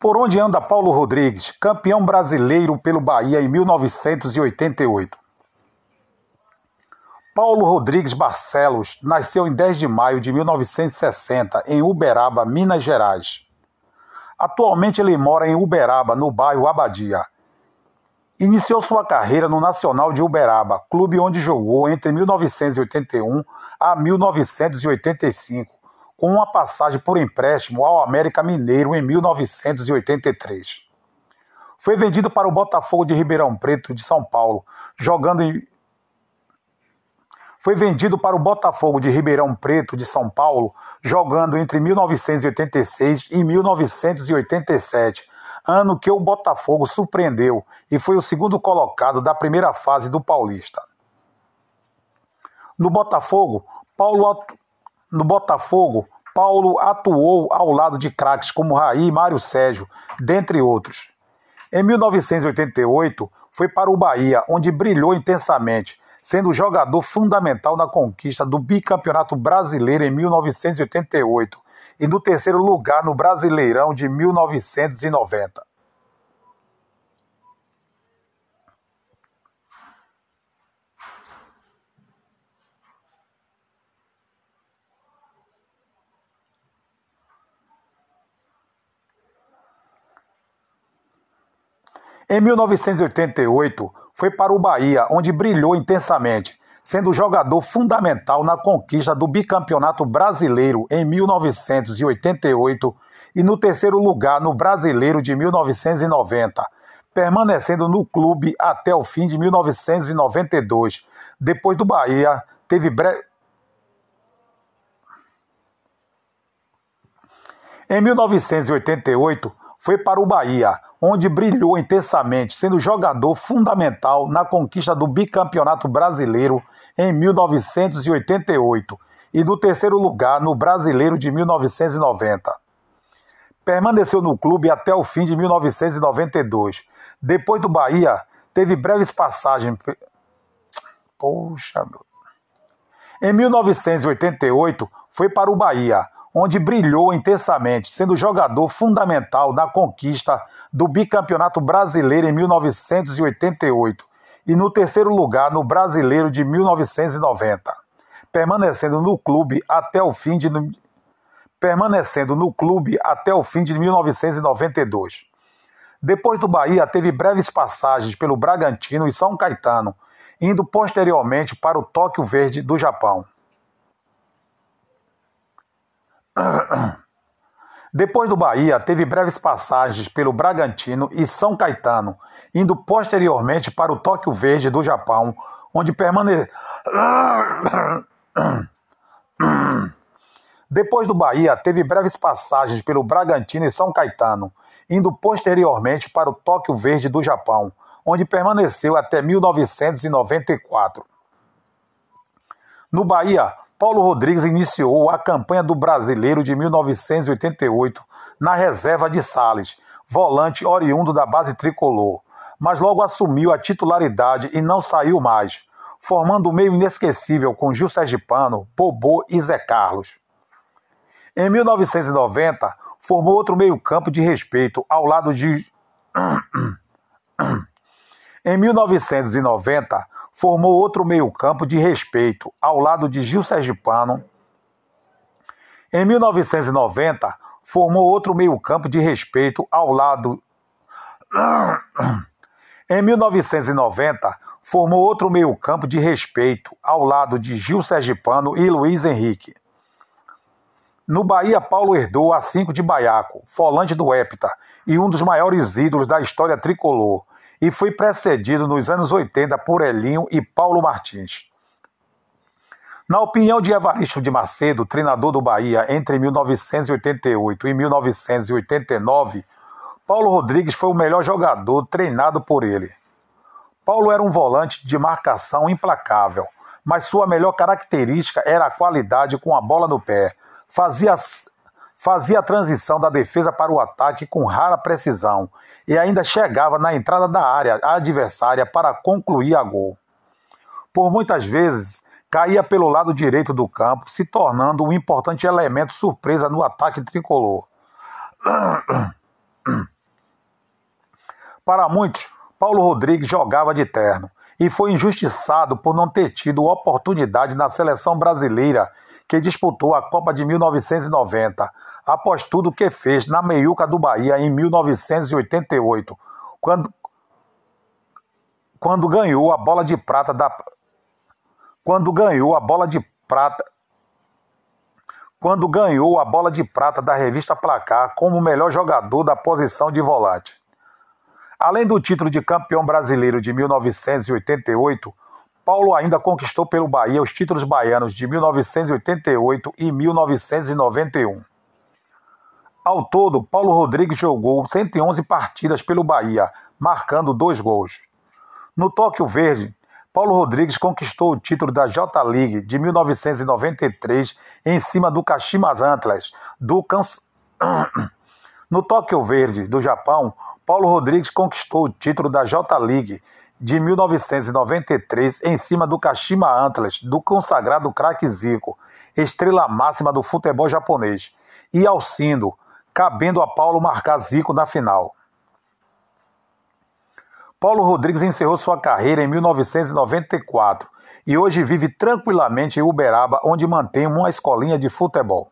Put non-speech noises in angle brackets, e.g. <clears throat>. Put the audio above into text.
Por onde anda Paulo Rodrigues, campeão brasileiro pelo Bahia em 1988? Paulo Rodrigues Barcelos nasceu em 10 de maio de 1960 em Uberaba, Minas Gerais. Atualmente ele mora em Uberaba, no bairro Abadia. Iniciou sua carreira no Nacional de Uberaba, clube onde jogou entre 1981 a 1985 com uma passagem por empréstimo ao América Mineiro em 1983. Foi vendido para o Botafogo de Ribeirão Preto de São Paulo, jogando em foi vendido para o Botafogo de Ribeirão Preto de São Paulo, jogando entre 1986 e 1987, ano que o Botafogo surpreendeu e foi o segundo colocado da primeira fase do Paulista. No Botafogo, Paulo no Botafogo, Paulo atuou ao lado de craques como Raí e Mário Sérgio, dentre outros. Em 1988, foi para o Bahia, onde brilhou intensamente, sendo jogador fundamental na conquista do bicampeonato brasileiro em 1988 e no terceiro lugar no Brasileirão de 1990. Em 1988, foi para o Bahia, onde brilhou intensamente, sendo jogador fundamental na conquista do bicampeonato brasileiro em 1988 e no terceiro lugar no Brasileiro de 1990, permanecendo no clube até o fim de 1992. Depois do Bahia, teve. Em 1988, foi para o Bahia, onde brilhou intensamente, sendo jogador fundamental na conquista do bicampeonato brasileiro em 1988 e no terceiro lugar no Brasileiro de 1990. Permaneceu no clube até o fim de 1992. Depois do Bahia, teve breves passagens. Poxa, meu. Em 1988, foi para o Bahia, onde brilhou intensamente, sendo jogador fundamental na conquista do bicampeonato brasileiro em 1988 e no terceiro lugar no brasileiro de 1990, permanecendo no clube até o fim de permanecendo no clube até o fim de 1992. Depois do Bahia, teve breves passagens pelo Bragantino e São Caetano, indo posteriormente para o Tóquio Verde do Japão. <clears throat> Depois do Bahia, teve breves passagens pelo Bragantino e São Caetano, indo posteriormente para o Tóquio Verde do Japão, onde permaneceu. <clears throat> Depois do Bahia, teve breves passagens pelo Bragantino e São Caetano, indo posteriormente para o Tóquio Verde do Japão, onde permaneceu até 1994. No Bahia, Paulo Rodrigues iniciou a campanha do Brasileiro de 1988 na reserva de Sales, volante oriundo da base tricolor, mas logo assumiu a titularidade e não saiu mais, formando um meio inesquecível com Gil Sergipano, Bobô e Zé Carlos. Em 1990, formou outro meio-campo de respeito ao lado de. <clears throat> em 1990, formou outro meio-campo de respeito, ao lado de Gil Sergipano. Em 1990, formou outro meio-campo de respeito ao lado. <clears throat> Em 1990, formou outro meio-campo de respeito ao lado de Gil Sergipano e Luiz Henrique. No Bahia, Paulo herdou a cinco de Baiaco, volante do Épita e um dos maiores ídolos da história tricolor, e foi precedido nos anos 80 por Elinho e Paulo Martins. Na opinião de Evaristo de Macedo, treinador do Bahia entre 1988 e 1989, Paulo Rodrigues foi o melhor jogador treinado por ele. Paulo era um volante de marcação implacável, mas sua melhor característica era a qualidade com a bola no pé. Fazia fazia a transição da defesa para o ataque com rara precisão e ainda chegava na entrada da área adversária para concluir a gol. Por muitas vezes, caía pelo lado direito do campo, se tornando um importante elemento surpresa no ataque tricolor. Para muitos, Paulo Rodrigues jogava de terno e foi injustiçado por não ter tido oportunidade na seleção brasileira que disputou a Copa de 1990, após tudo que fez na meiuca do Bahia em 1988, quando, quando ganhou a bola de prata da quando ganhou a bola de prata quando ganhou a bola de prata da revista Placar como o melhor jogador da posição de volante. Além do título de campeão brasileiro de 1988, Paulo ainda conquistou pelo Bahia os títulos baianos de 1988 e 1991. Ao todo, Paulo Rodrigues jogou 111 partidas pelo Bahia, marcando dois gols. No Tóquio Verde, Paulo Rodrigues conquistou o título da J-League de 1993 em cima do Kashimas Antlers do Kans... <coughs> No Tóquio Verde do Japão, Paulo Rodrigues conquistou o título da J-League de 1993 em cima do Kashima Antlers do consagrado craque Zico, estrela máxima do futebol japonês, e Alcindo, cabendo a Paulo marcar Zico na final. Paulo Rodrigues encerrou sua carreira em 1994 e hoje vive tranquilamente em Uberaba, onde mantém uma escolinha de futebol.